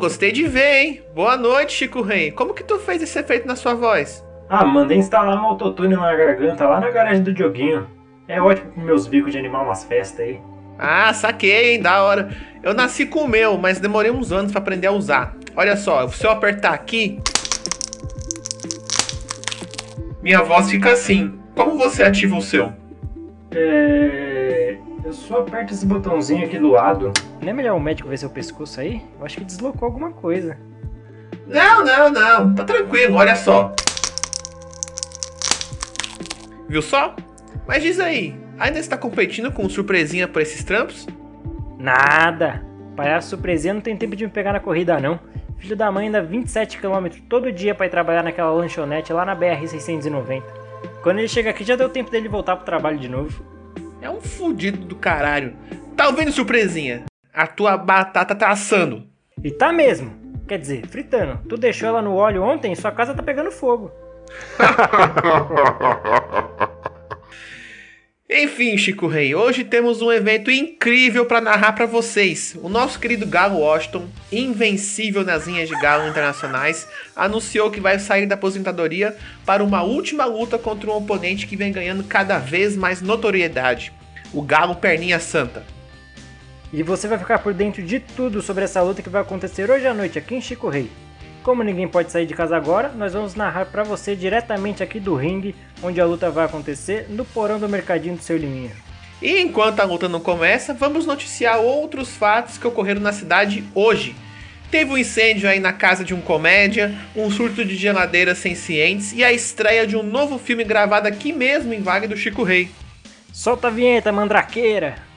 gostei de ver, hein? Boa noite, Chico Rei. Como que tu fez esse efeito na sua voz? Ah, mandei instalar um autotune na garganta lá na garagem do Dioguinho. É ótimo pros meus bicos de animar umas festas aí. Ah, saquei, hein? Da hora. Eu nasci com o meu, mas demorei uns anos pra aprender a usar. Olha só, se eu apertar aqui. Minha voz fica assim. Como você ativa o seu? É. Eu só aperto esse botãozinho aqui do lado. Não é melhor o médico ver seu pescoço aí? Eu acho que deslocou alguma coisa. Não, não, não. Tá tranquilo, olha só. Viu só? Mas diz aí, ainda está competindo com surpresinha por esses trampos? Nada! Palhaço surpresinha não tem tempo de me pegar na corrida, não. Filho da mãe anda 27km todo dia para ir trabalhar naquela lanchonete lá na BR-690. Quando ele chega aqui já deu tempo dele voltar pro trabalho de novo. É um fudido do caralho. Tá ouvindo, surpresinha? A tua batata tá assando. E tá mesmo. Quer dizer, fritando. Tu deixou ela no óleo ontem e sua casa tá pegando fogo. Enfim, Chico Rei, hoje temos um evento incrível para narrar para vocês. O nosso querido Galo Washington, invencível nas linhas de galo internacionais, anunciou que vai sair da aposentadoria para uma última luta contra um oponente que vem ganhando cada vez mais notoriedade, o Galo Perninha Santa. E você vai ficar por dentro de tudo sobre essa luta que vai acontecer hoje à noite aqui em Chico Rei. Como ninguém pode sair de casa agora, nós vamos narrar para você diretamente aqui do ringue, onde a luta vai acontecer, no porão do mercadinho do seu Liminha. E enquanto a luta não começa, vamos noticiar outros fatos que ocorreram na cidade hoje. Teve um incêndio aí na casa de um comédia, um surto de geladeira sem cientes e a estreia de um novo filme gravado aqui mesmo em Vaga do Chico Rei. Solta a vinheta, mandraqueira!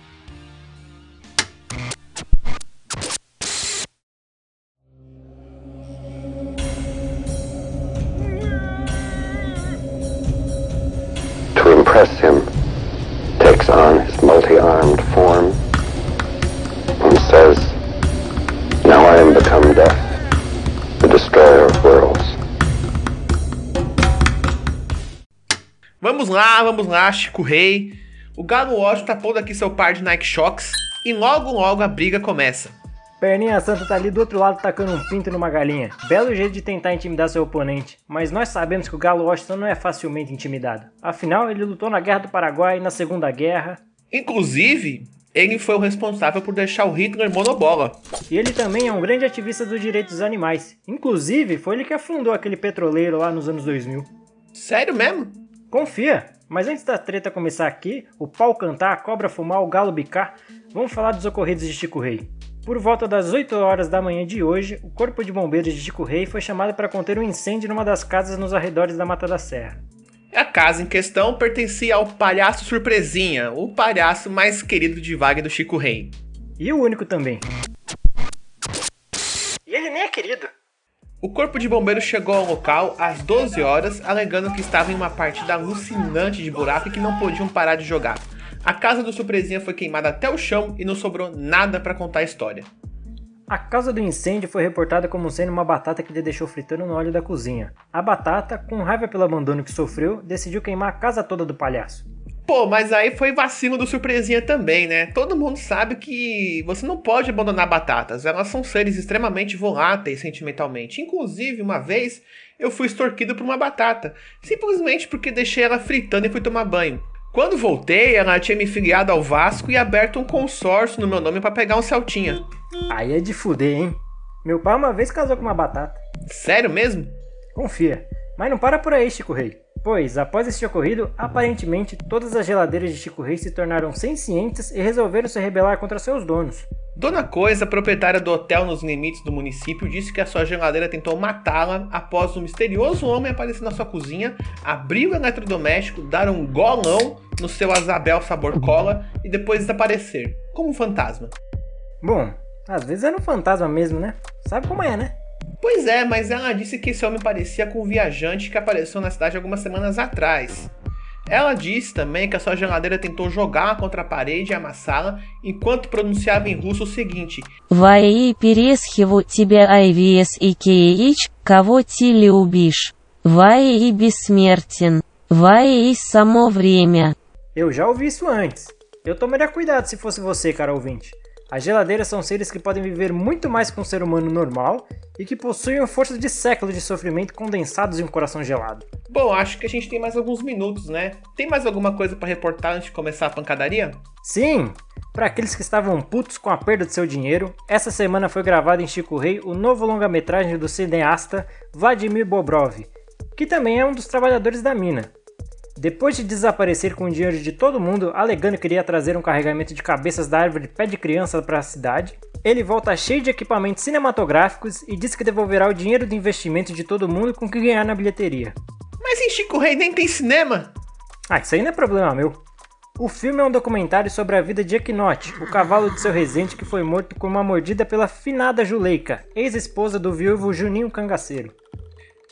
Lá, vamos lá, Chico Rei. O Galo Washington tá pondo aqui seu par de Nike Shocks e logo logo a briga começa. Perninha Santa tá ali do outro lado tacando um pinto numa galinha. Belo jeito de tentar intimidar seu oponente, mas nós sabemos que o Galo Washington não é facilmente intimidado. Afinal, ele lutou na Guerra do Paraguai e na Segunda Guerra. Inclusive, ele foi o responsável por deixar o Hitler monobola. E ele também é um grande ativista dos direitos dos animais. Inclusive, foi ele que afundou aquele petroleiro lá nos anos 2000. Sério mesmo? Confia! Mas antes da treta começar aqui, o pau cantar, a cobra fumar, o galo bicar, vamos falar dos ocorridos de Chico Rei. Por volta das 8 horas da manhã de hoje, o Corpo de Bombeiros de Chico Rei foi chamado para conter um incêndio numa das casas nos arredores da Mata da Serra. A casa em questão pertencia ao palhaço Surpresinha, o palhaço mais querido de Wagner do Chico Rei. E o único também. E ele nem é querido. O corpo de bombeiros chegou ao local às 12 horas, alegando que estava em uma partida alucinante de buraco e que não podiam parar de jogar. A casa do Surpresinha foi queimada até o chão e não sobrou nada para contar a história. A causa do incêndio foi reportada como sendo uma batata que ele deixou fritando no óleo da cozinha. A batata, com raiva pelo abandono que sofreu, decidiu queimar a casa toda do palhaço. Pô, mas aí foi vacilo do Surpresinha também, né? Todo mundo sabe que você não pode abandonar batatas. Elas são seres extremamente voláteis sentimentalmente. Inclusive, uma vez eu fui extorquido por uma batata, simplesmente porque deixei ela fritando e fui tomar banho. Quando voltei, ela tinha me filiado ao Vasco e aberto um consórcio no meu nome para pegar um Celtinha. Aí é de fuder, hein? Meu pai uma vez casou com uma batata. Sério mesmo? Confia. Mas não para por aí, Chico Rei. Pois, após este ocorrido, aparentemente todas as geladeiras de Chico Rei se tornaram sencientes e resolveram se rebelar contra seus donos. Dona Coisa, proprietária do hotel nos limites do município, disse que a sua geladeira tentou matá-la após um misterioso homem aparecer na sua cozinha, abrir o eletrodoméstico, dar um golão no seu Azabel sabor cola e depois desaparecer, como um fantasma. Bom, às vezes era um fantasma mesmo, né? Sabe como é, né? Pois é, mas ela disse que esse homem parecia com um viajante que apareceu na cidade algumas semanas atrás. Ela disse também que a sua geladeira tentou jogá-la contra a parede e amassá-la enquanto pronunciava em russo o seguinte: Vai пересхиву тебя IVS и KH, кого ты любишь. Vai и бессмертен. Vai и само время. Eu já ouvi isso antes. Eu tomaria cuidado se fosse você, cara ouvinte. As geladeiras são seres que podem viver muito mais que um ser humano normal e que possuem força de séculos de sofrimento condensados em um coração gelado. Bom, acho que a gente tem mais alguns minutos, né? Tem mais alguma coisa para reportar antes de começar a pancadaria? Sim! Para aqueles que estavam putos com a perda de seu dinheiro, essa semana foi gravado em Chico Rei o novo longa-metragem do cineasta Vladimir Bobrov, que também é um dos trabalhadores da mina. Depois de desaparecer com o dinheiro de todo mundo, alegando que iria trazer um carregamento de cabeças da árvore pé de criança para a cidade, ele volta cheio de equipamentos cinematográficos e diz que devolverá o dinheiro do investimento de todo mundo com o que ganhar na bilheteria. Mas em Chico Rei nem tem cinema! Ah, isso aí não é problema meu. O filme é um documentário sobre a vida de Equinote, o cavalo de seu resente que foi morto com uma mordida pela finada Juleika, ex-esposa do viúvo Juninho Cangaceiro.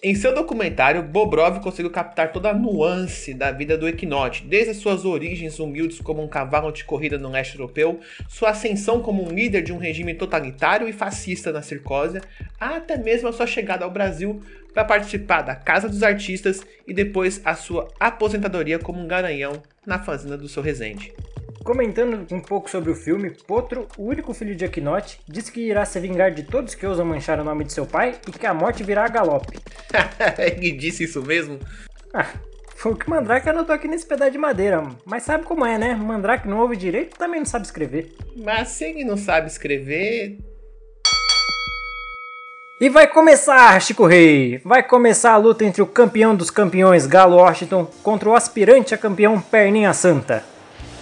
Em seu documentário, Bobrov conseguiu captar toda a nuance da vida do Equinote, desde as suas origens humildes como um cavalo de corrida no leste europeu, sua ascensão como um líder de um regime totalitário e fascista na Circósia, até mesmo a sua chegada ao Brasil para participar da Casa dos Artistas e depois a sua aposentadoria como um garanhão na fazenda do seu Resende. Comentando um pouco sobre o filme, Potro, o único filho de Equinote, disse que irá se vingar de todos que ousam manchar o nome de seu pai e que a morte virá a galope. Ele disse isso mesmo? Ah, foi o que Mandrake anotou aqui nesse pedaço de madeira. Mas sabe como é, né? Mandrake não ouve direito também não sabe escrever. Mas se ele não sabe escrever. E vai começar, Chico Rei! Vai começar a luta entre o campeão dos campeões, Galo Washington, contra o aspirante a campeão Perninha Santa.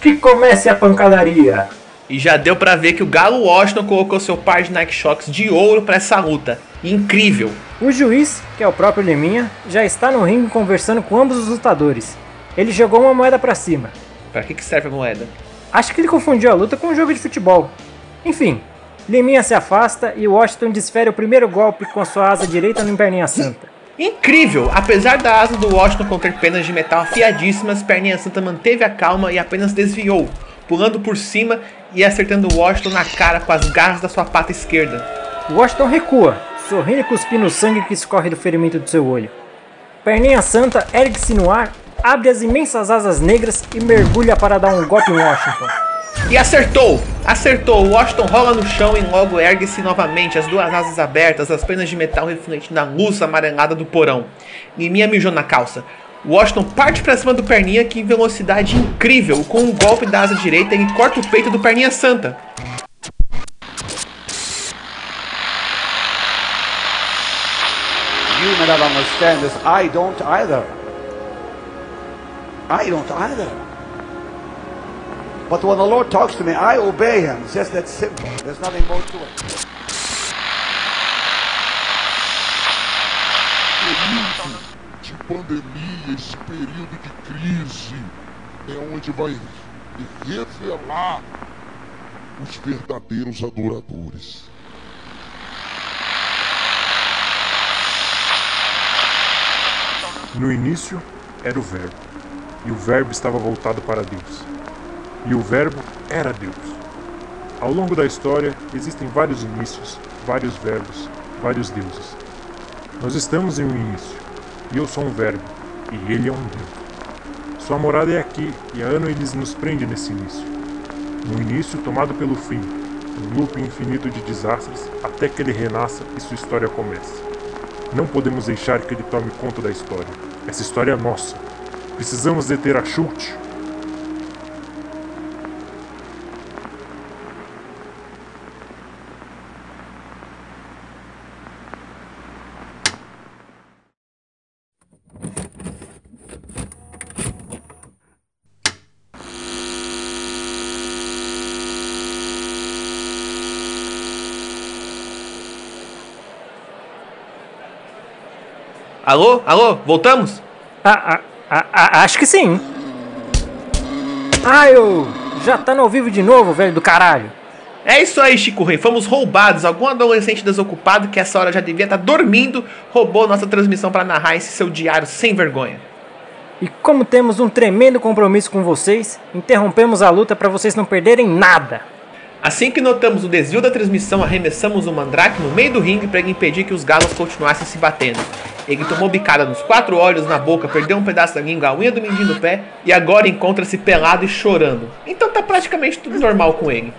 Que comece a pancadaria! E já deu para ver que o Galo Washington colocou seu par de Nike Shocks de ouro para essa luta. Incrível! O juiz, que é o próprio Leminha, já está no ringue conversando com ambos os lutadores. Ele jogou uma moeda para cima. Para que, que serve a moeda? Acho que ele confundiu a luta com um jogo de futebol. Enfim, Leminha se afasta e Washington desfere o primeiro golpe com sua asa direita no Perninha Santa. Incrível! Apesar da asa do Washington conter penas de metal afiadíssimas, Perninha Santa manteve a calma e apenas desviou, pulando por cima e acertando Washington na cara com as garras da sua pata esquerda. Washington recua, sorrindo e cuspindo o sangue que escorre do ferimento do seu olho. Perninha Santa ergue-se no ar, abre as imensas asas negras e mergulha para dar um golpe em Washington. E acertou! Acertou! Washington rola no chão e logo ergue-se novamente, as duas asas abertas, as penas de metal refletindo a luz amarelada do porão. Liminha mijou na calça. Washington parte para cima do Perninha que em velocidade incrível, com um golpe da asa direita ele corta o peito do Perninha Santa. You may not understand this. I don't either. I don't either. But when the Lord talks to me, I obey Him. It's just that simple. There's nothing more to it. de pandemia, esse período de crise, é onde vai revelar os verdadeiros adoradores. No início era o Verbo, e o Verbo estava voltado para Deus. E o Verbo era Deus. Ao longo da história existem vários inícios, vários verbos, vários deuses. Nós estamos em um início, e eu sou um verbo, e ele é um Deus. Sua morada é aqui, e há ele nos prende nesse início. No início tomado pelo fim, um loop infinito de desastres, até que ele renasça e sua história comece. Não podemos deixar que ele tome conta da história. Essa história é nossa. Precisamos deter a Schultz. Alô? Alô? Voltamos? Ah, ah, ah, acho que sim. Ai, eu já tá no ao vivo de novo, velho do caralho. É isso aí, Chico Rei. Fomos roubados. Algum adolescente desocupado que essa hora já devia estar dormindo roubou nossa transmissão para narrar esse seu diário sem vergonha. E como temos um tremendo compromisso com vocês, interrompemos a luta para vocês não perderem nada. Assim que notamos o desvio da transmissão, arremessamos o Mandrake no meio do ringue para impedir que os galos continuassem se batendo. Ele tomou bicada nos quatro olhos, na boca, perdeu um pedaço da língua, a unha do mindinho do pé e agora encontra-se pelado e chorando. Então tá praticamente tudo normal com ele.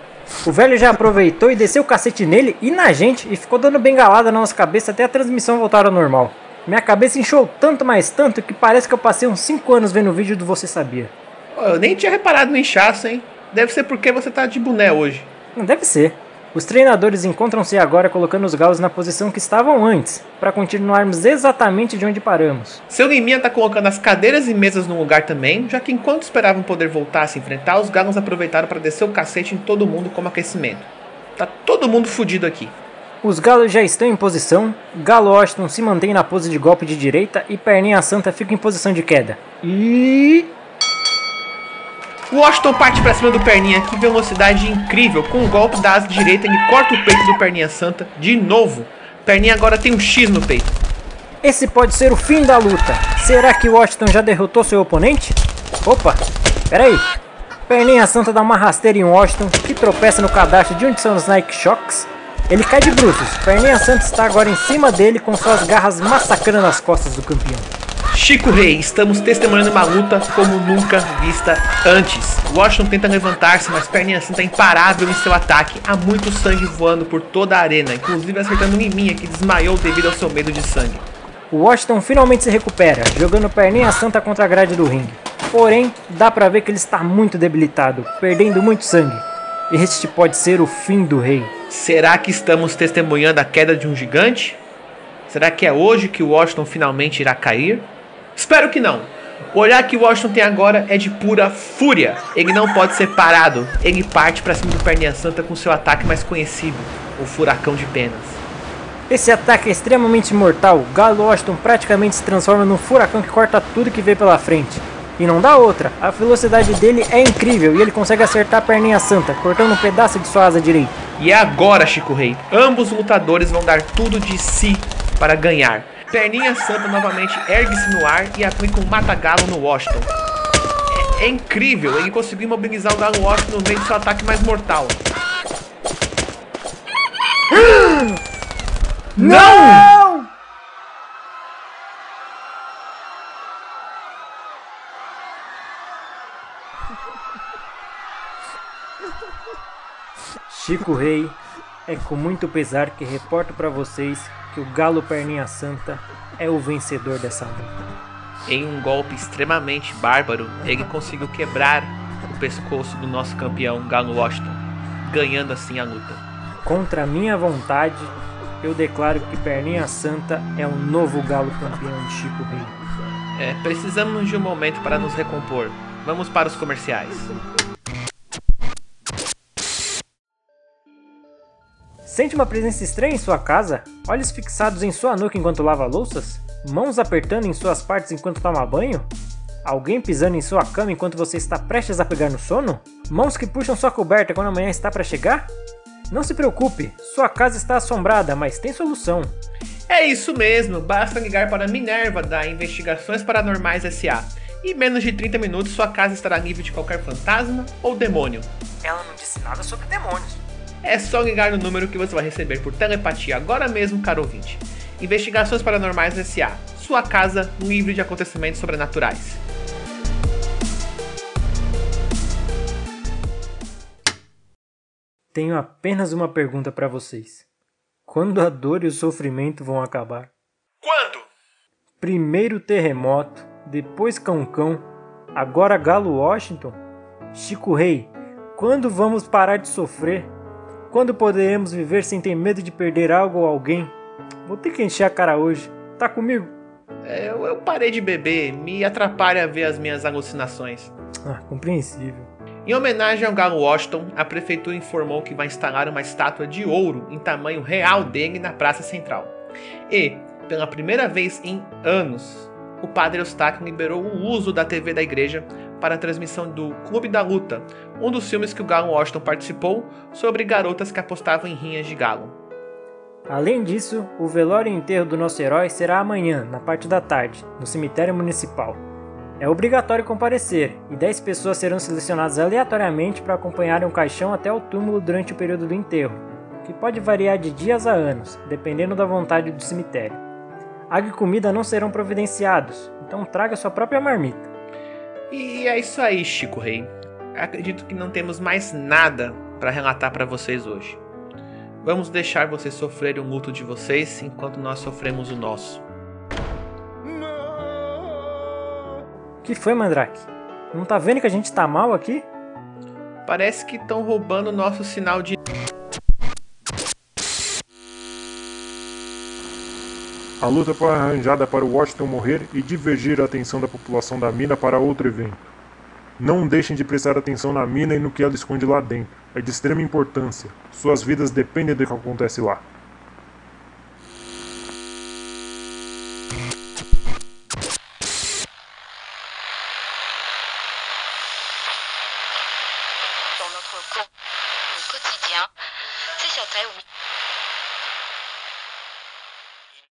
O velho já aproveitou e desceu o cacete nele e na gente e ficou dando bengalada na nossa cabeça até a transmissão voltar ao normal. Minha cabeça inchou tanto, mais tanto, que parece que eu passei uns 5 anos vendo o vídeo do Você Sabia. Eu nem tinha reparado no inchaço, hein? Deve ser porque você tá de boné hoje. Não deve ser. Os treinadores encontram-se agora colocando os galos na posição que estavam antes, para continuarmos exatamente de onde paramos. Seu Liminha tá colocando as cadeiras e mesas no lugar também, já que enquanto esperavam poder voltar a se enfrentar, os galos aproveitaram para descer o cacete em todo mundo como aquecimento. Tá todo mundo fudido aqui. Os galos já estão em posição, Galo Washington se mantém na pose de golpe de direita e Perninha Santa fica em posição de queda. E. O Washington parte pra cima do Perninha, que velocidade incrível. Com o golpe da asa direita, ele corta o peito do Perninha Santa de novo. Perninha agora tem um X no peito. Esse pode ser o fim da luta. Será que Washington já derrotou seu oponente? Opa, peraí. Perninha Santa dá uma rasteira em Washington, que tropeça no cadastro de onde são os Nike Shocks. Ele cai de bruços. Perninha Santa está agora em cima dele com suas garras massacrando as costas do campeão. Chico Rei, estamos testemunhando uma luta como nunca vista antes. Washington tenta levantar-se, mas Perninha Santa é imparável em seu ataque. Há muito sangue voando por toda a arena, inclusive acertando Liminha, que desmaiou devido ao seu medo de sangue. O Washington finalmente se recupera, jogando Perninha Santa contra a grade do ringue. Porém, dá pra ver que ele está muito debilitado, perdendo muito sangue. Este pode ser o fim do rei. Será que estamos testemunhando a queda de um gigante? Será que é hoje que o Washington finalmente irá cair? Espero que não. O olhar que o Washington tem agora é de pura fúria. Ele não pode ser parado. Ele parte pra cima do Perninha Santa com seu ataque mais conhecido, o Furacão de Penas. Esse ataque é extremamente mortal. Galo Washington praticamente se transforma num furacão que corta tudo que vê pela frente. E não dá outra. A velocidade dele é incrível e ele consegue acertar a perninha santa, cortando um pedaço de sua asa direita. E é agora, Chico Rei, ambos lutadores vão dar tudo de si para ganhar. Perninha Santa novamente ergue-se no ar e aplica um mata-galo no Washington. É, é incrível, ele conseguiu imobilizar o Galo Washington no meio do seu ataque mais mortal. Não! Chico Rei, é com muito pesar que reporto para vocês que o Galo Perninha Santa é o vencedor dessa luta. Em um golpe extremamente bárbaro, ele conseguiu quebrar o pescoço do nosso campeão Galo Washington, ganhando assim a luta. Contra minha vontade, eu declaro que Perninha Santa é o novo Galo campeão de Chico Rei. É, precisamos de um momento para nos recompor. Vamos para os comerciais. Sente uma presença estranha em sua casa? Olhos fixados em sua nuca enquanto lava louças? Mãos apertando em suas partes enquanto toma banho? Alguém pisando em sua cama enquanto você está prestes a pegar no sono? Mãos que puxam sua coberta quando amanhã está para chegar? Não se preocupe, sua casa está assombrada, mas tem solução. É isso mesmo, basta ligar para a Minerva da Investigações Paranormais SA. Em menos de 30 minutos sua casa estará livre de qualquer fantasma ou demônio. Ela não disse nada sobre demônios. É só ligar no número que você vai receber por telepatia agora mesmo, caro ouvinte. Investigações Paranormais SA. Sua casa livre de acontecimentos sobrenaturais. Tenho apenas uma pergunta para vocês. Quando a dor e o sofrimento vão acabar? Quando? Primeiro terremoto, depois Cão-Cão, agora Galo Washington? Chico Rei, quando vamos parar de sofrer? Quando poderemos viver sem ter medo de perder algo ou alguém? Vou ter que encher a cara hoje. Tá comigo? É, eu, eu parei de beber, me atrapalha ver as minhas alucinações. Ah, compreensível. Em homenagem ao Galo Washington, a prefeitura informou que vai instalar uma estátua de ouro em tamanho real dele na Praça Central. E, pela primeira vez em anos, o padre Eustáquio liberou o uso da TV da igreja para a transmissão do Clube da Luta, um dos filmes que o Galo Washington participou sobre garotas que apostavam em rinhas de galo. Além disso, o velório e enterro do nosso herói será amanhã, na parte da tarde, no cemitério municipal. É obrigatório comparecer, e 10 pessoas serão selecionadas aleatoriamente para acompanharem o caixão até o túmulo durante o período do enterro, que pode variar de dias a anos, dependendo da vontade do cemitério. Água e comida não serão providenciados, então traga sua própria marmita. E é isso aí, Chico Rei. Acredito que não temos mais nada para relatar para vocês hoje. Vamos deixar vocês sofrerem o luto de vocês enquanto nós sofremos o nosso. Que foi, Mandrake? Não tá vendo que a gente tá mal aqui? Parece que estão roubando nosso sinal de. A luta foi arranjada para Washington morrer e divergir a atenção da população da mina para outro evento. Não deixem de prestar atenção na mina e no que ela esconde lá dentro. É de extrema importância. Suas vidas dependem do que acontece lá.